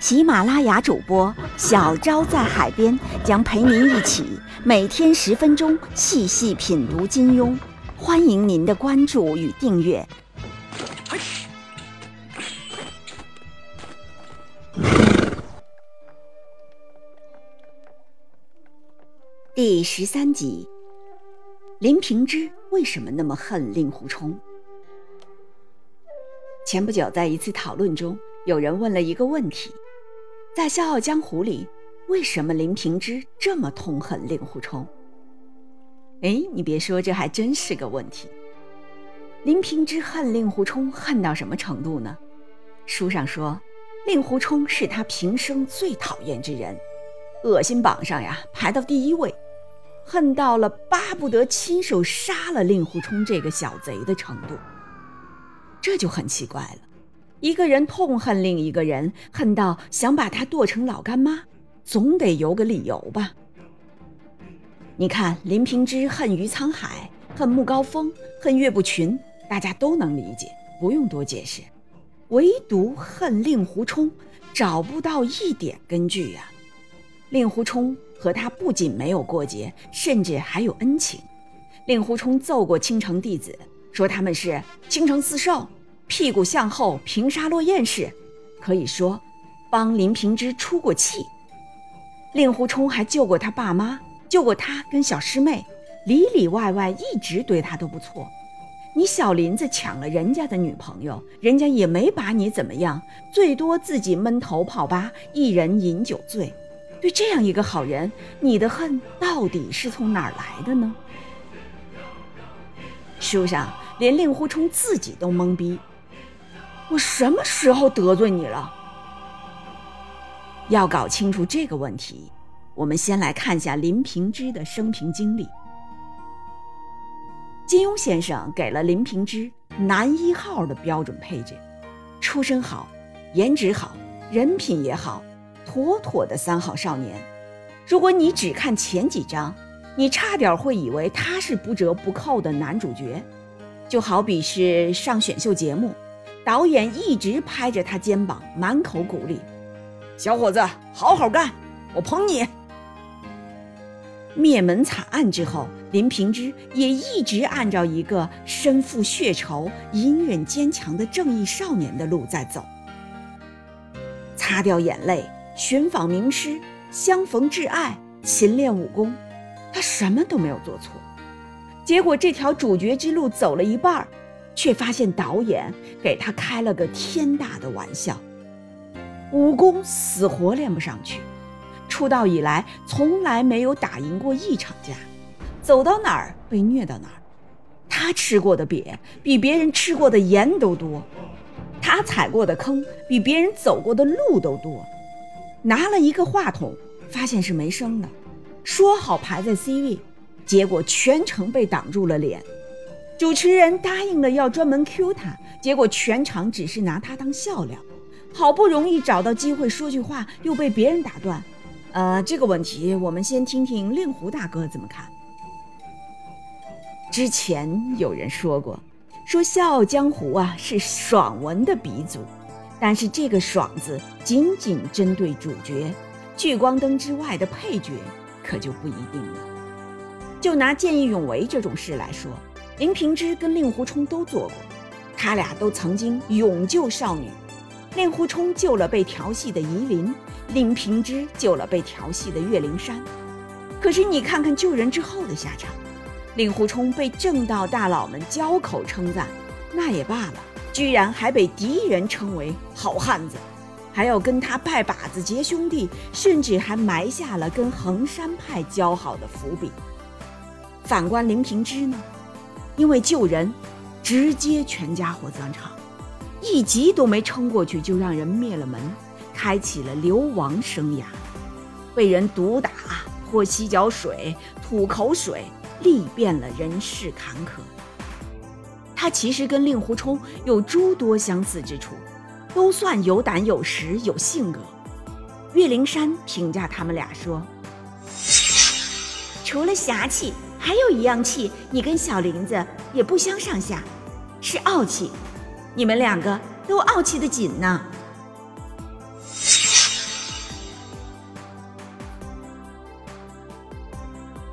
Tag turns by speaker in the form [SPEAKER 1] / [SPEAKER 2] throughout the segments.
[SPEAKER 1] 喜马拉雅主播小昭在海边将陪您一起每天十分钟细细品读金庸，欢迎您的关注与订阅。第十三集，林平之为什么那么恨令狐冲？前不久，在一次讨论中，有人问了一个问题。在《笑傲江湖》里，为什么林平之这么痛恨令狐冲？哎，你别说，这还真是个问题。林平之恨令狐冲恨到什么程度呢？书上说，令狐冲是他平生最讨厌之人，恶心榜上呀排到第一位，恨到了巴不得亲手杀了令狐冲这个小贼的程度。这就很奇怪了。一个人痛恨另一个人，恨到想把他剁成老干妈，总得有个理由吧？你看，林平之恨于沧海，恨穆高峰，恨岳不群，大家都能理解，不用多解释。唯独恨令狐冲，找不到一点根据呀。令狐冲和他不仅没有过节，甚至还有恩情。令狐冲揍过青城弟子，说他们是青城四少。屁股向后平沙落雁式，可以说帮林平之出过气。令狐冲还救过他爸妈，救过他跟小师妹，里里外外一直对他都不错。你小林子抢了人家的女朋友，人家也没把你怎么样，最多自己闷头泡吧，一人饮酒醉。对这样一个好人，你的恨到底是从哪儿来的呢？书上连令狐冲自己都懵逼。我什么时候得罪你了？要搞清楚这个问题，我们先来看下林平之的生平经历。金庸先生给了林平之男一号的标准配置：出身好，颜值好，人品也好，妥妥的三好少年。如果你只看前几章，你差点会以为他是不折不扣的男主角，就好比是上选秀节目。导演一直拍着他肩膀，满口鼓励：“小伙子，好好干，我捧你。”灭门惨案之后，林平之也一直按照一个身负血仇、隐忍坚强的正义少年的路在走。擦掉眼泪，寻访名师，相逢挚爱，勤练武功，他什么都没有做错。结果这条主角之路走了一半儿。却发现导演给他开了个天大的玩笑，武功死活练不上去，出道以来从来没有打赢过一场架，走到哪儿被虐到哪儿。他吃过的瘪比别人吃过的盐都多，他踩过的坑比别人走过的路都多。拿了一个话筒，发现是没声的，说好排在 C 位，结果全程被挡住了脸。主持人答应了要专门 Q 他，结果全场只是拿他当笑料。好不容易找到机会说句话，又被别人打断。呃，这个问题我们先听听令狐大哥怎么看。之前有人说过，说《笑傲江湖》啊是爽文的鼻祖，但是这个“爽”字仅仅针对主角，聚光灯之外的配角可就不一定了。就拿见义勇为这种事来说。林平之跟令狐冲都做过，他俩都曾经勇救少女。令狐冲救了被调戏的夷陵，林平之救了被调戏的岳灵珊。可是你看看救人之后的下场，令狐冲被正道大佬们交口称赞，那也罢了，居然还被敌人称为好汉子，还要跟他拜把子结兄弟，甚至还埋下了跟衡山派交好的伏笔。反观林平之呢？因为救人，直接全家火葬场，一集都没撑过去就让人灭了门，开启了流亡生涯，被人毒打、泼洗脚水、吐口水，历遍了人世坎坷。他其实跟令狐冲有诸多相似之处，都算有胆有识有性格。岳灵珊评价他们俩说：“除了侠气，还有一样气，你跟小林子也不相上下，是傲气。你们两个都傲气的紧呢。”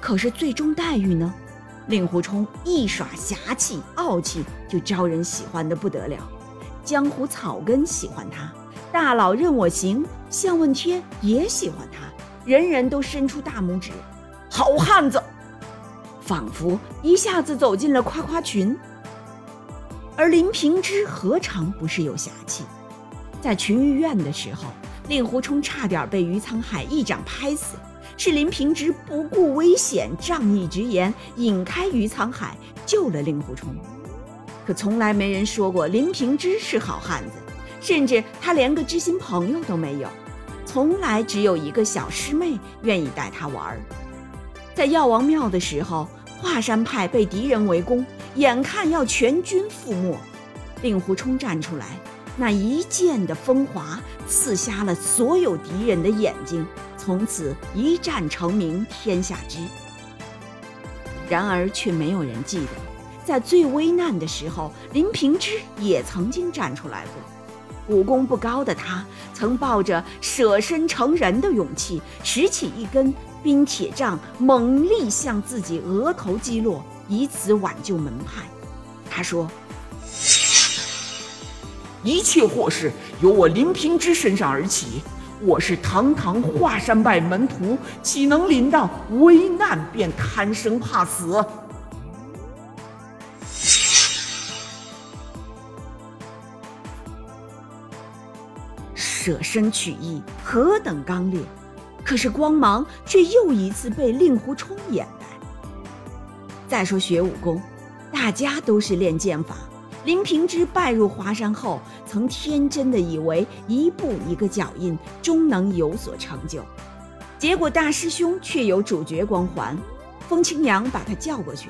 [SPEAKER 1] 可是最终待遇呢？令狐冲一耍侠气、傲气，就招人喜欢的不得了。江湖草根喜欢他，大佬任我行、向问天也喜欢他，人人都伸出大拇指，好汉子，仿佛一下子走进了夸夸群。而林平之何尝不是有侠气？在群玉院的时候，令狐冲差点被余沧海一掌拍死。是林平之不顾危险，仗义直言，引开余沧海，救了令狐冲。可从来没人说过林平之是好汉子，甚至他连个知心朋友都没有，从来只有一个小师妹愿意带他玩。在药王庙的时候，华山派被敌人围攻，眼看要全军覆没，令狐冲站出来，那一剑的风华刺瞎了所有敌人的眼睛。从此一战成名天下知。然而却没有人记得，在最危难的时候，林平之也曾经站出来过。武功不高的他，曾抱着舍身成仁的勇气，拾起一根冰铁杖，猛力向自己额头击落，以此挽救门派。他说：“
[SPEAKER 2] 一切祸事由我林平之身上而起。”我是堂堂华山派门徒，岂能临到危难便贪生怕死？
[SPEAKER 1] 舍身取义，何等刚烈！可是光芒却又一次被令狐冲掩盖。再说学武功，大家都是练剑法。林平之拜入华山后，曾天真的以为一步一个脚印，终能有所成就。结果大师兄却有主角光环，风清扬把他叫过去：“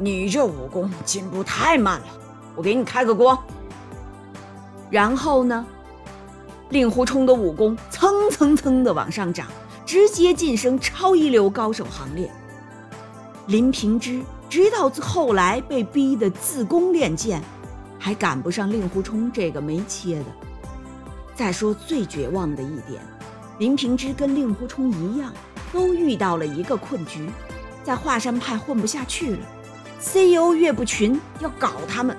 [SPEAKER 1] 你这武功进步太慢了，我给你开个光。”然后呢，令狐冲的武功蹭蹭蹭的往上涨，直接晋升超一流高手行列。林平之。直到后来被逼得自宫练剑，还赶不上令狐冲这个没切的。再说最绝望的一点，林平之跟令狐冲一样，都遇到了一个困局，在华山派混不下去了。CEO 岳不群要搞他们，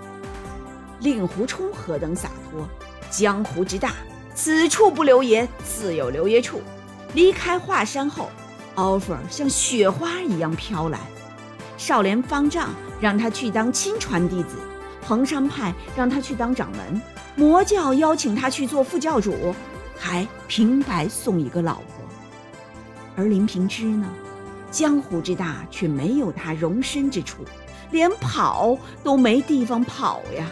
[SPEAKER 1] 令狐冲何等洒脱！江湖之大，此处不留爷，自有留爷处。离开华山后，offer 像雪花一样飘来。少年方丈让他去当亲传弟子，衡山派让他去当掌门，魔教邀请他去做副教主，还平白送一个老婆。而林平之呢，江湖之大却没有他容身之处，连跑都没地方跑呀，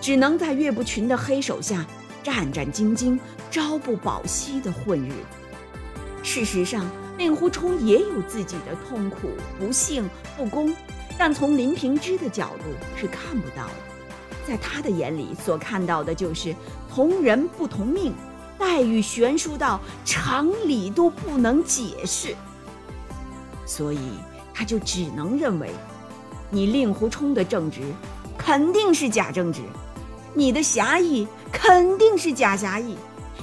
[SPEAKER 1] 只能在岳不群的黑手下战战兢兢、朝不保夕的混日子。事实上。令狐冲也有自己的痛苦、不幸、不公，但从林平之的角度是看不到的。在他的眼里，所看到的就是同人不同命，待遇悬殊到常理都不能解释。所以，他就只能认为，你令狐冲的正直肯定是假正直，你的侠义肯定是假侠义，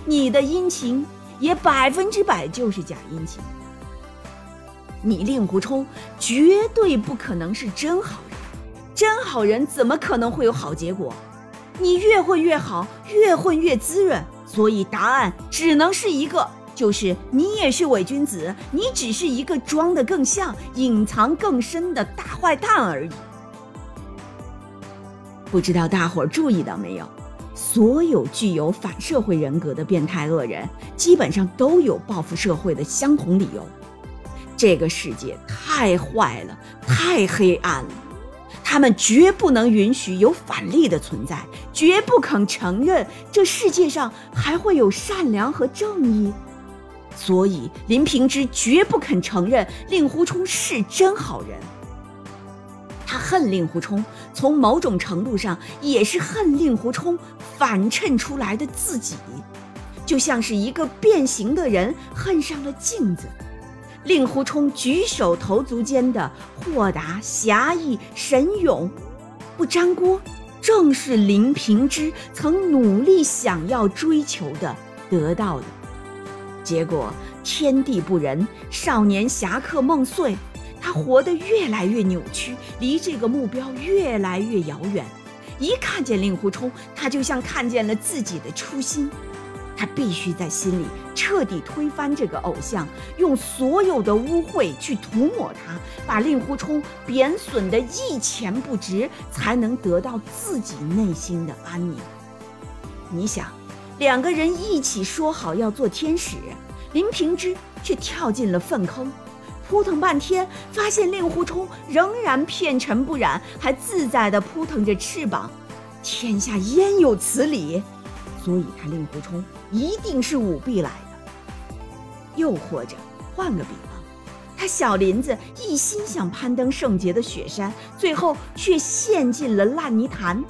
[SPEAKER 1] 你的殷勤也百分之百就是假殷勤。你令狐冲绝对不可能是真好人，真好人怎么可能会有好结果？你越混越好，越混越滋润，所以答案只能是一个，就是你也是伪君子，你只是一个装得更像、隐藏更深的大坏蛋而已。不知道大伙儿注意到没有？所有具有反社会人格的变态恶人，基本上都有报复社会的相同理由。这个世界太坏了，太黑暗了。他们绝不能允许有反例的存在，绝不肯承认这世界上还会有善良和正义。所以，林平之绝不肯承认令狐冲是真好人。恨令狐冲，从某种程度上也是恨令狐冲反衬出来的自己，就像是一个变形的人恨上了镜子。令狐冲举手投足间的豁达、侠义、神勇，不粘锅，正是林平之曾努力想要追求的、得到的。结果天地不仁，少年侠客梦碎，他活得越来越扭曲，离这个目标越来越遥远。一看见令狐冲，他就像看见了自己的初心。他必须在心里彻底推翻这个偶像，用所有的污秽去涂抹他，把令狐冲贬损得一钱不值，才能得到自己内心的安宁。你想，两个人一起说好要做天使，林平之却跳进了粪坑，扑腾半天，发现令狐冲仍然片尘不染，还自在地扑腾着翅膀。天下焉有此理？所以，他令狐冲一定是舞弊来的。又或者，换个比方，他小林子一心想攀登圣洁的雪山，最后却陷进了烂泥潭，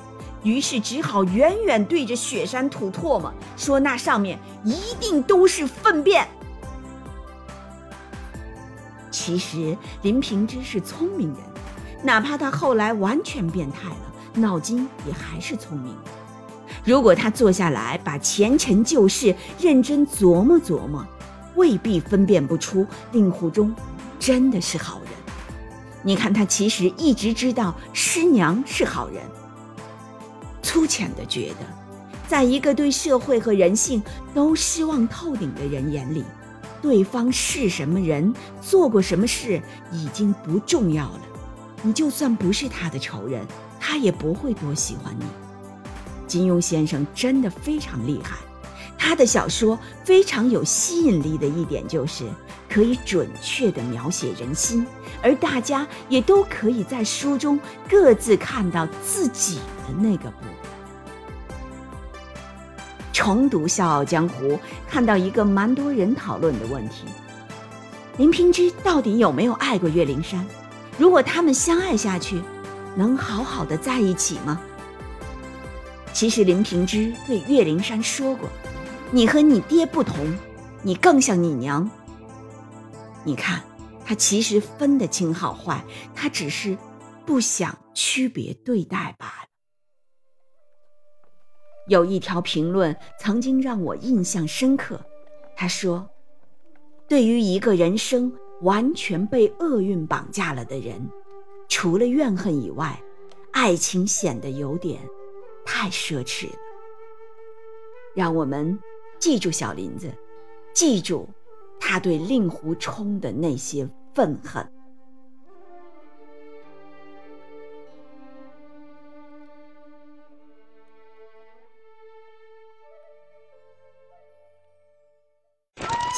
[SPEAKER 1] 于是只好远远对着雪山吐唾沫，说那上面一定都是粪便。其实，林平之是聪明人，哪怕他后来完全变态了，脑筋也还是聪明。如果他坐下来把前尘旧事认真琢磨琢磨，未必分辨不出令狐冲真的是好人。你看他其实一直知道师娘是好人。粗浅的觉得，在一个对社会和人性都失望透顶的人眼里，对方是什么人，做过什么事已经不重要了。你就算不是他的仇人，他也不会多喜欢你。金庸先生真的非常厉害，他的小说非常有吸引力的一点就是可以准确地描写人心，而大家也都可以在书中各自看到自己的那个部分。重读《笑傲江湖》，看到一个蛮多人讨论的问题：林平之到底有没有爱过岳灵珊？如果他们相爱下去，能好好的在一起吗？其实林平之对岳灵珊说过：“你和你爹不同，你更像你娘。”你看，他其实分得清好坏，他只是不想区别对待罢了。有一条评论曾经让我印象深刻，他说：“对于一个人生完全被厄运绑架了的人，除了怨恨以外，爱情显得有点……”太奢侈了，让我们记住小林子，记住他对令狐冲的那些愤恨。